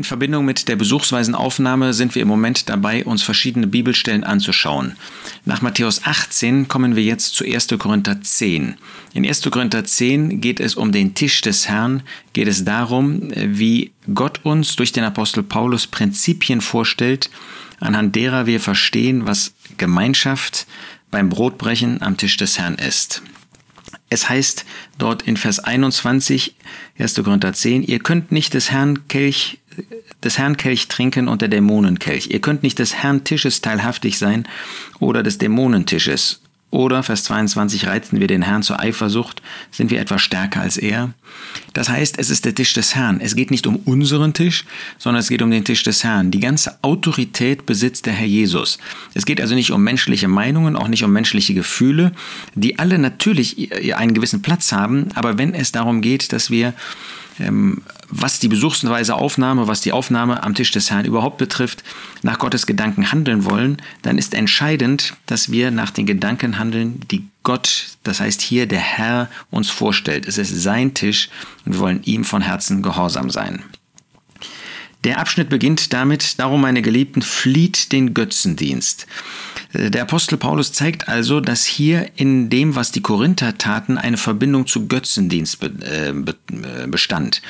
In Verbindung mit der besuchsweisen Aufnahme sind wir im Moment dabei, uns verschiedene Bibelstellen anzuschauen. Nach Matthäus 18 kommen wir jetzt zu 1. Korinther 10. In 1. Korinther 10 geht es um den Tisch des Herrn, geht es darum, wie Gott uns durch den Apostel Paulus Prinzipien vorstellt, anhand derer wir verstehen, was Gemeinschaft beim Brotbrechen am Tisch des Herrn ist. Es heißt dort in Vers 21, 1. Korinther 10, ihr könnt nicht des Herrn Kelch, des Herrn Kelch trinken und der Dämonenkelch. Ihr könnt nicht des Herrn Tisches teilhaftig sein oder des Dämonentisches. Oder, Vers 22, reizen wir den Herrn zur Eifersucht, sind wir etwa stärker als er? Das heißt, es ist der Tisch des Herrn. Es geht nicht um unseren Tisch, sondern es geht um den Tisch des Herrn. Die ganze Autorität besitzt der Herr Jesus. Es geht also nicht um menschliche Meinungen, auch nicht um menschliche Gefühle, die alle natürlich einen gewissen Platz haben, aber wenn es darum geht, dass wir was die besuchsweise Aufnahme, was die Aufnahme am Tisch des Herrn überhaupt betrifft, nach Gottes Gedanken handeln wollen, dann ist entscheidend, dass wir nach den Gedanken handeln, die Gott, das heißt hier der Herr, uns vorstellt. Es ist sein Tisch und wir wollen ihm von Herzen gehorsam sein. Der Abschnitt beginnt damit, darum meine Geliebten, flieht den Götzendienst. Äh, der Apostel Paulus zeigt also, dass hier in dem, was die Korinther taten, eine Verbindung zu Götzendienst äh, äh, bestand.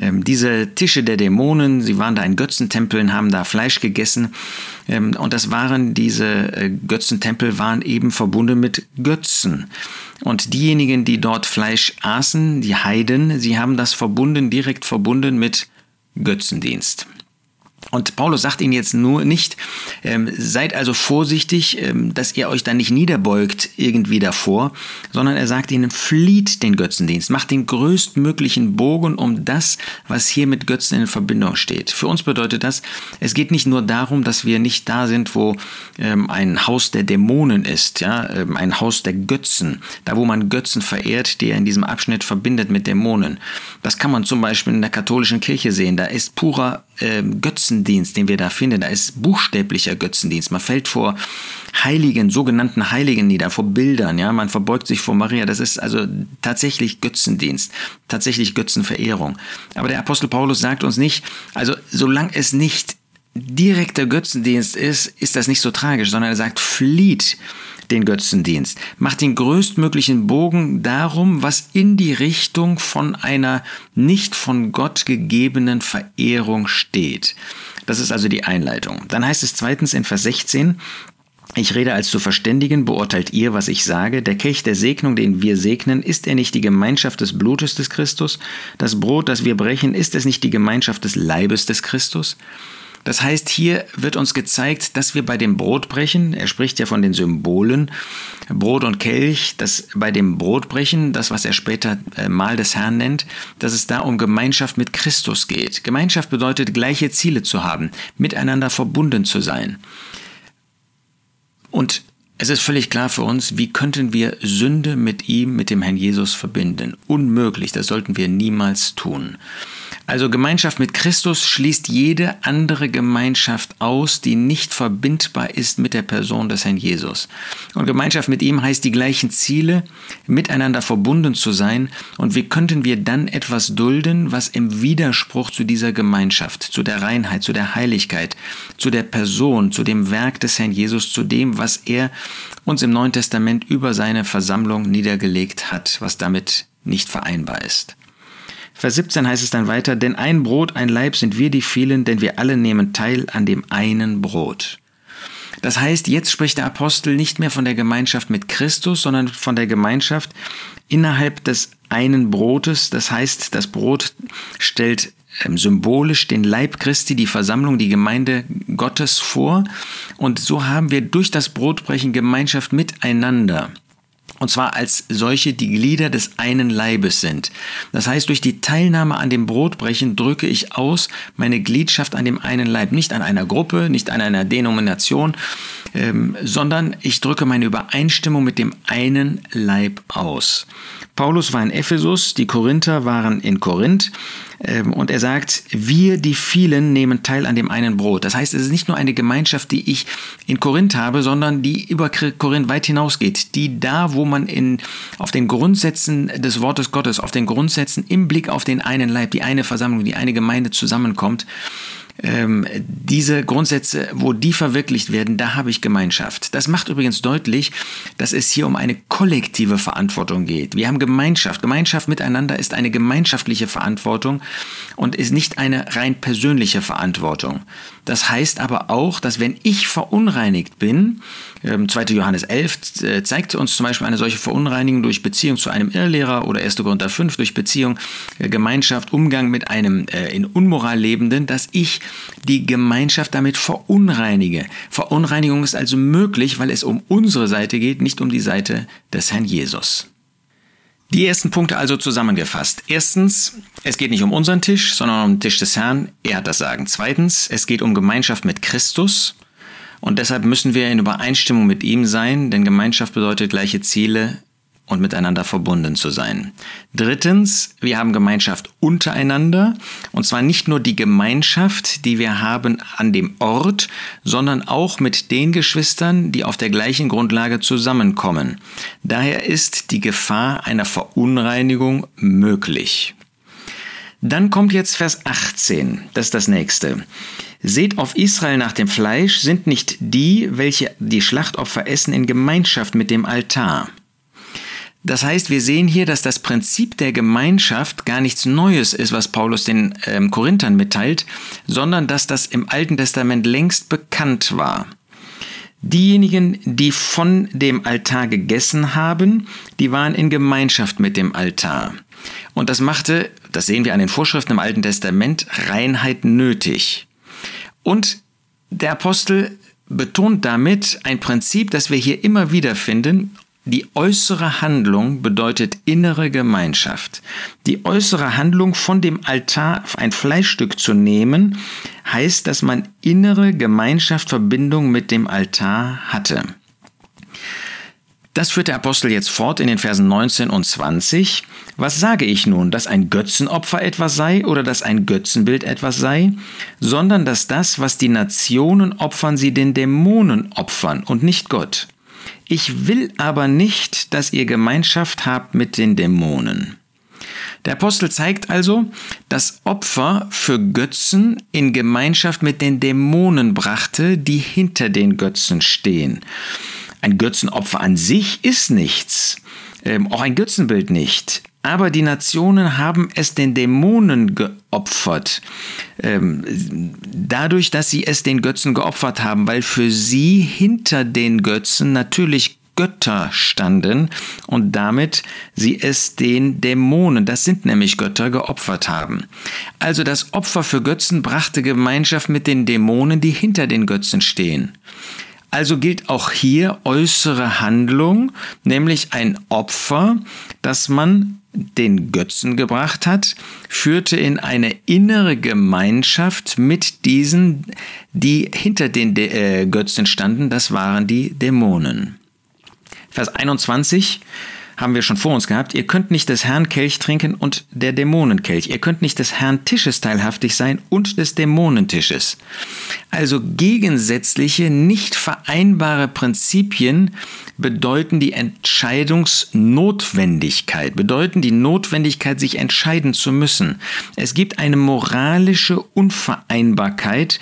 Ähm, diese Tische der Dämonen, sie waren da in Götzentempeln, haben da Fleisch gegessen ähm, und das waren diese Götzentempel waren eben verbunden mit Götzen. Und diejenigen, die dort Fleisch aßen, die Heiden, sie haben das verbunden, direkt verbunden mit Götzendienst. Und Paulus sagt ihnen jetzt nur nicht, ähm, seid also vorsichtig, ähm, dass ihr euch da nicht niederbeugt irgendwie davor, sondern er sagt ihnen, flieht den Götzendienst, macht den größtmöglichen Bogen um das, was hier mit Götzen in Verbindung steht. Für uns bedeutet das, es geht nicht nur darum, dass wir nicht da sind, wo ähm, ein Haus der Dämonen ist, ja, ähm, ein Haus der Götzen, da wo man Götzen verehrt, die er in diesem Abschnitt verbindet mit Dämonen. Das kann man zum Beispiel in der katholischen Kirche sehen, da ist purer ähm, Götzendienst, den wir da finden, da ist buchstäblicher Götzendienst. Man fällt vor Heiligen, sogenannten Heiligen nieder, vor Bildern, ja, man verbeugt sich vor Maria. Das ist also tatsächlich Götzendienst, tatsächlich Götzenverehrung. Aber der Apostel Paulus sagt uns nicht, also solange es nicht direkter Götzendienst ist, ist das nicht so tragisch, sondern er sagt, flieht den Götzendienst. Macht den größtmöglichen Bogen darum, was in die Richtung von einer nicht von Gott gegebenen Verehrung steht. Das ist also die Einleitung. Dann heißt es zweitens in Vers 16, ich rede als zu Verständigen, beurteilt ihr, was ich sage. Der Kelch der Segnung, den wir segnen, ist er nicht die Gemeinschaft des Blutes des Christus? Das Brot, das wir brechen, ist es nicht die Gemeinschaft des Leibes des Christus? Das heißt, hier wird uns gezeigt, dass wir bei dem Brotbrechen, er spricht ja von den Symbolen, Brot und Kelch, dass bei dem Brotbrechen, das was er später äh, Mahl des Herrn nennt, dass es da um Gemeinschaft mit Christus geht. Gemeinschaft bedeutet, gleiche Ziele zu haben, miteinander verbunden zu sein. Und es ist völlig klar für uns, wie könnten wir Sünde mit ihm, mit dem Herrn Jesus verbinden? Unmöglich, das sollten wir niemals tun. Also Gemeinschaft mit Christus schließt jede andere Gemeinschaft aus, die nicht verbindbar ist mit der Person des Herrn Jesus. Und Gemeinschaft mit ihm heißt die gleichen Ziele, miteinander verbunden zu sein. Und wie könnten wir dann etwas dulden, was im Widerspruch zu dieser Gemeinschaft, zu der Reinheit, zu der Heiligkeit, zu der Person, zu dem Werk des Herrn Jesus, zu dem, was er uns im Neuen Testament über seine Versammlung niedergelegt hat, was damit nicht vereinbar ist. Vers 17 heißt es dann weiter, denn ein Brot, ein Leib sind wir die vielen, denn wir alle nehmen teil an dem einen Brot. Das heißt, jetzt spricht der Apostel nicht mehr von der Gemeinschaft mit Christus, sondern von der Gemeinschaft innerhalb des einen Brotes. Das heißt, das Brot stellt symbolisch den Leib Christi, die Versammlung, die Gemeinde Gottes vor. Und so haben wir durch das Brotbrechen Gemeinschaft miteinander. Und zwar als solche, die Glieder des einen Leibes sind. Das heißt, durch die Teilnahme an dem Brotbrechen drücke ich aus meine Gliedschaft an dem einen Leib. Nicht an einer Gruppe, nicht an einer Denomination, ähm, sondern ich drücke meine Übereinstimmung mit dem einen Leib aus. Paulus war in Ephesus, die Korinther waren in Korinth. Ähm, und er sagt, wir, die vielen, nehmen teil an dem einen Brot. Das heißt, es ist nicht nur eine Gemeinschaft, die ich in Korinth habe, sondern die über Korinth weit hinausgeht. Die da, wo man in, auf den Grundsätzen des Wortes Gottes, auf den Grundsätzen im Blick auf den einen Leib, die eine Versammlung, die eine Gemeinde zusammenkommt, ähm, diese Grundsätze, wo die verwirklicht werden, da habe ich Gemeinschaft. Das macht übrigens deutlich, dass es hier um eine kollektive Verantwortung geht. Wir haben Gemeinschaft. Gemeinschaft miteinander ist eine gemeinschaftliche Verantwortung und ist nicht eine rein persönliche Verantwortung. Das heißt aber auch, dass wenn ich verunreinigt bin, 2. Ähm, Johannes 11 äh, zeigt uns zum Beispiel eine solche Verunreinigung durch Beziehung zu einem Irrlehrer oder 1. Korinther 5 durch Beziehung, äh, Gemeinschaft, Umgang mit einem äh, in Unmoral Lebenden, dass ich die Gemeinschaft damit verunreinige. Verunreinigung ist also möglich, weil es um unsere Seite geht, nicht um die Seite des Herrn Jesus. Die ersten Punkte also zusammengefasst. Erstens, es geht nicht um unseren Tisch, sondern um den Tisch des Herrn. Er hat das Sagen. Zweitens, es geht um Gemeinschaft mit Christus. Und deshalb müssen wir in Übereinstimmung mit ihm sein, denn Gemeinschaft bedeutet gleiche Ziele, und miteinander verbunden zu sein. Drittens, wir haben Gemeinschaft untereinander und zwar nicht nur die Gemeinschaft, die wir haben an dem Ort, sondern auch mit den Geschwistern, die auf der gleichen Grundlage zusammenkommen. Daher ist die Gefahr einer Verunreinigung möglich. Dann kommt jetzt Vers 18, das ist das nächste. Seht auf Israel nach dem Fleisch sind nicht die, welche die Schlachtopfer essen, in Gemeinschaft mit dem Altar. Das heißt, wir sehen hier, dass das Prinzip der Gemeinschaft gar nichts Neues ist, was Paulus den ähm, Korinthern mitteilt, sondern dass das im Alten Testament längst bekannt war. Diejenigen, die von dem Altar gegessen haben, die waren in Gemeinschaft mit dem Altar. Und das machte, das sehen wir an den Vorschriften im Alten Testament, Reinheit nötig. Und der Apostel betont damit ein Prinzip, das wir hier immer wieder finden die äußere Handlung bedeutet innere Gemeinschaft. Die äußere Handlung von dem Altar ein Fleischstück zu nehmen, heißt, dass man innere Gemeinschaft, Verbindung mit dem Altar hatte. Das führt der Apostel jetzt fort in den Versen 19 und 20. Was sage ich nun, dass ein Götzenopfer etwas sei oder dass ein Götzenbild etwas sei, sondern dass das, was die Nationen opfern, sie den Dämonen opfern und nicht Gott. Ich will aber nicht, dass ihr Gemeinschaft habt mit den Dämonen. Der Apostel zeigt also, dass Opfer für Götzen in Gemeinschaft mit den Dämonen brachte, die hinter den Götzen stehen. Ein Götzenopfer an sich ist nichts, ähm, auch ein Götzenbild nicht. Aber die Nationen haben es den Dämonen geopfert, ähm, dadurch, dass sie es den Götzen geopfert haben, weil für sie hinter den Götzen natürlich Götter standen und damit sie es den Dämonen, das sind nämlich Götter, geopfert haben. Also das Opfer für Götzen brachte Gemeinschaft mit den Dämonen, die hinter den Götzen stehen. Also gilt auch hier äußere Handlung, nämlich ein Opfer, das man den Götzen gebracht hat, führte in eine innere Gemeinschaft mit diesen, die hinter den äh, Götzen standen, das waren die Dämonen. Vers 21 haben wir schon vor uns gehabt, ihr könnt nicht des Herrn Kelch trinken und der Dämonenkelch. Ihr könnt nicht des Herrn Tisches teilhaftig sein und des Dämonentisches. Also gegensätzliche, nicht vereinbare Prinzipien bedeuten die Entscheidungsnotwendigkeit, bedeuten die Notwendigkeit, sich entscheiden zu müssen. Es gibt eine moralische Unvereinbarkeit,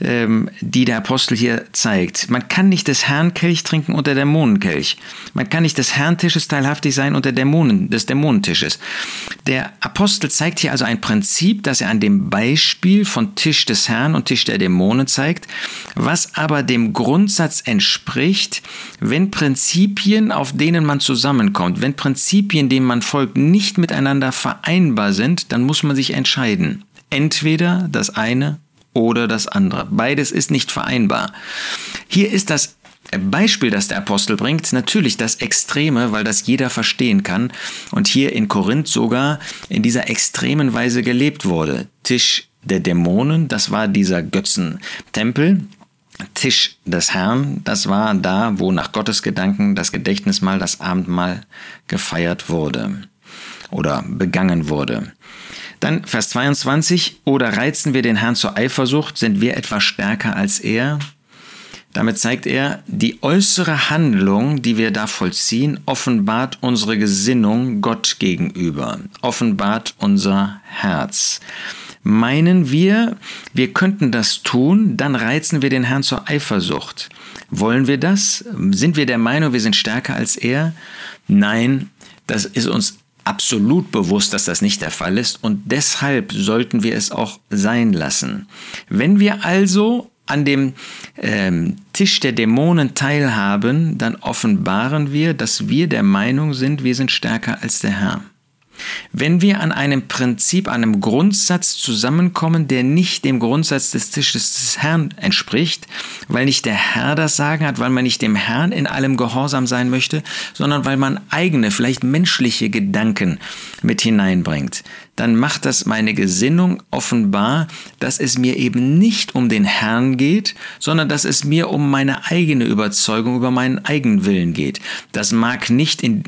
die der Apostel hier zeigt. Man kann nicht des Herrn Kelch trinken und der Dämonenkelch. Man kann nicht des Herrn Tisches teilhaftig sein und der Dämonen, des Dämonentisches. Der Apostel zeigt hier also ein Prinzip, das er an dem Beispiel von Tisch des Herrn und Tisch der Dämonen zeigt, was aber dem Grundsatz entspricht, wenn Prinzipien, auf denen man zusammenkommt, wenn Prinzipien, denen man folgt, nicht miteinander vereinbar sind, dann muss man sich entscheiden. Entweder das eine oder das andere. Beides ist nicht vereinbar. Hier ist das Beispiel, das der Apostel bringt, natürlich das Extreme, weil das jeder verstehen kann und hier in Korinth sogar in dieser extremen Weise gelebt wurde. Tisch der Dämonen, das war dieser Götzentempel. Tisch des Herrn, das war da, wo nach Gottes Gedanken das Gedächtnismahl, das Abendmahl gefeiert wurde oder begangen wurde. Dann Vers 22, oder reizen wir den Herrn zur Eifersucht, sind wir etwas stärker als er? Damit zeigt er, die äußere Handlung, die wir da vollziehen, offenbart unsere Gesinnung Gott gegenüber, offenbart unser Herz. Meinen wir, wir könnten das tun, dann reizen wir den Herrn zur Eifersucht. Wollen wir das? Sind wir der Meinung, wir sind stärker als er? Nein, das ist uns absolut bewusst, dass das nicht der Fall ist und deshalb sollten wir es auch sein lassen. Wenn wir also an dem ähm, Tisch der Dämonen teilhaben, dann offenbaren wir, dass wir der Meinung sind, wir sind stärker als der Herr. Wenn wir an einem Prinzip, einem Grundsatz zusammenkommen, der nicht dem Grundsatz des Tisches des Herrn entspricht, weil nicht der Herr das Sagen hat, weil man nicht dem Herrn in allem gehorsam sein möchte, sondern weil man eigene, vielleicht menschliche Gedanken mit hineinbringt, dann macht das meine Gesinnung offenbar, dass es mir eben nicht um den Herrn geht, sondern dass es mir um meine eigene Überzeugung, über meinen eigenen Willen geht. Das mag nicht in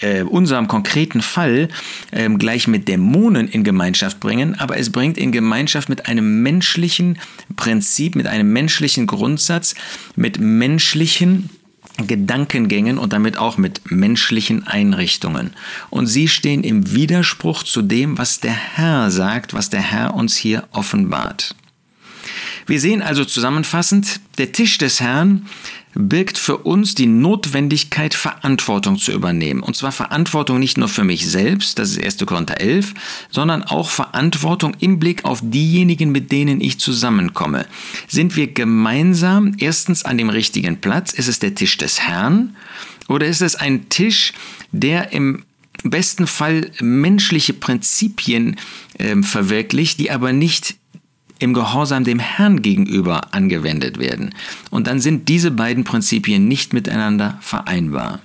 äh, unserem konkreten Fall äh, gleich mit Dämonen in Gemeinschaft bringen, aber es bringt in Gemeinschaft mit einem menschlichen Prinzip, mit einem menschlichen Grundsatz, mit menschlichen Gedankengängen und damit auch mit menschlichen Einrichtungen. Und sie stehen im Widerspruch zu dem, was der Herr sagt, was der Herr uns hier offenbart. Wir sehen also zusammenfassend, der Tisch des Herrn birgt für uns die Notwendigkeit, Verantwortung zu übernehmen. Und zwar Verantwortung nicht nur für mich selbst, das ist 1. Korinther 11, sondern auch Verantwortung im Blick auf diejenigen, mit denen ich zusammenkomme. Sind wir gemeinsam erstens an dem richtigen Platz? Ist es der Tisch des Herrn? Oder ist es ein Tisch, der im besten Fall menschliche Prinzipien äh, verwirklicht, die aber nicht im Gehorsam dem Herrn gegenüber angewendet werden. Und dann sind diese beiden Prinzipien nicht miteinander vereinbar.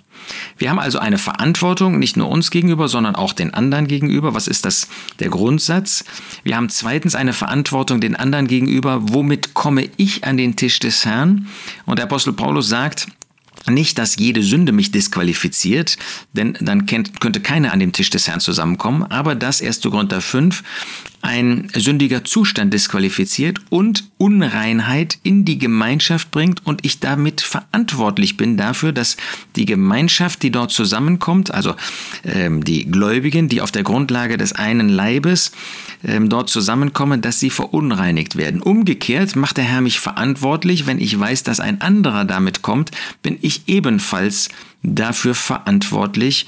Wir haben also eine Verantwortung, nicht nur uns gegenüber, sondern auch den anderen gegenüber. Was ist das der Grundsatz? Wir haben zweitens eine Verantwortung den anderen gegenüber. Womit komme ich an den Tisch des Herrn? Und der Apostel Paulus sagt, nicht, dass jede Sünde mich disqualifiziert, denn dann könnte keiner an dem Tisch des Herrn zusammenkommen, aber dass 1. Korinther 5 ein sündiger Zustand disqualifiziert und Unreinheit in die Gemeinschaft bringt und ich damit verantwortlich bin dafür, dass die Gemeinschaft, die dort zusammenkommt, also ähm, die Gläubigen, die auf der Grundlage des einen Leibes ähm, dort zusammenkommen, dass sie verunreinigt werden. Umgekehrt macht der Herr mich verantwortlich, wenn ich weiß, dass ein anderer damit kommt, bin ich ebenfalls dafür verantwortlich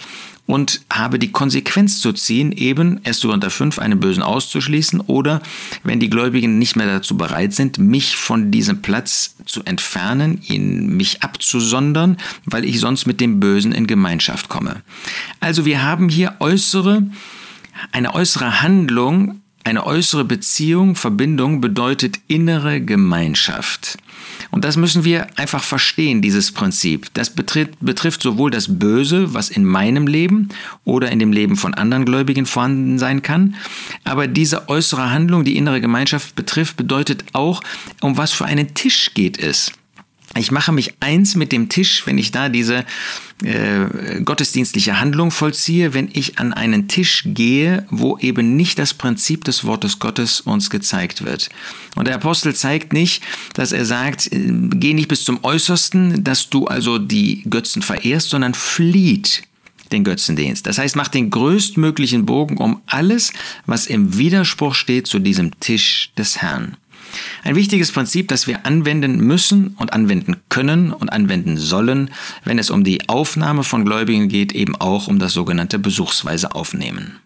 und habe die Konsequenz zu ziehen, eben 1. Korinther 5 einen Bösen auszuschließen oder, wenn die Gläubigen nicht mehr dazu bereit sind, mich von diesem Platz zu entfernen, ihn mich abzusondern, weil ich sonst mit dem Bösen in Gemeinschaft komme. Also wir haben hier äußere, eine äußere Handlung, eine äußere Beziehung, Verbindung bedeutet innere Gemeinschaft. Und das müssen wir einfach verstehen, dieses Prinzip. Das betrifft, betrifft sowohl das Böse, was in meinem Leben oder in dem Leben von anderen Gläubigen vorhanden sein kann, aber diese äußere Handlung, die innere Gemeinschaft betrifft, bedeutet auch, um was für einen Tisch geht es. Ich mache mich eins mit dem Tisch, wenn ich da diese äh, gottesdienstliche Handlung vollziehe, wenn ich an einen Tisch gehe, wo eben nicht das Prinzip des Wortes Gottes uns gezeigt wird. Und der Apostel zeigt nicht, dass er sagt, äh, geh nicht bis zum Äußersten, dass du also die Götzen verehrst, sondern flieht den Götzendienst. Das heißt, mach den größtmöglichen Bogen um alles, was im Widerspruch steht zu diesem Tisch des Herrn. Ein wichtiges Prinzip, das wir anwenden müssen und anwenden können und anwenden sollen, wenn es um die Aufnahme von Gläubigen geht, eben auch um das sogenannte Besuchsweise aufnehmen.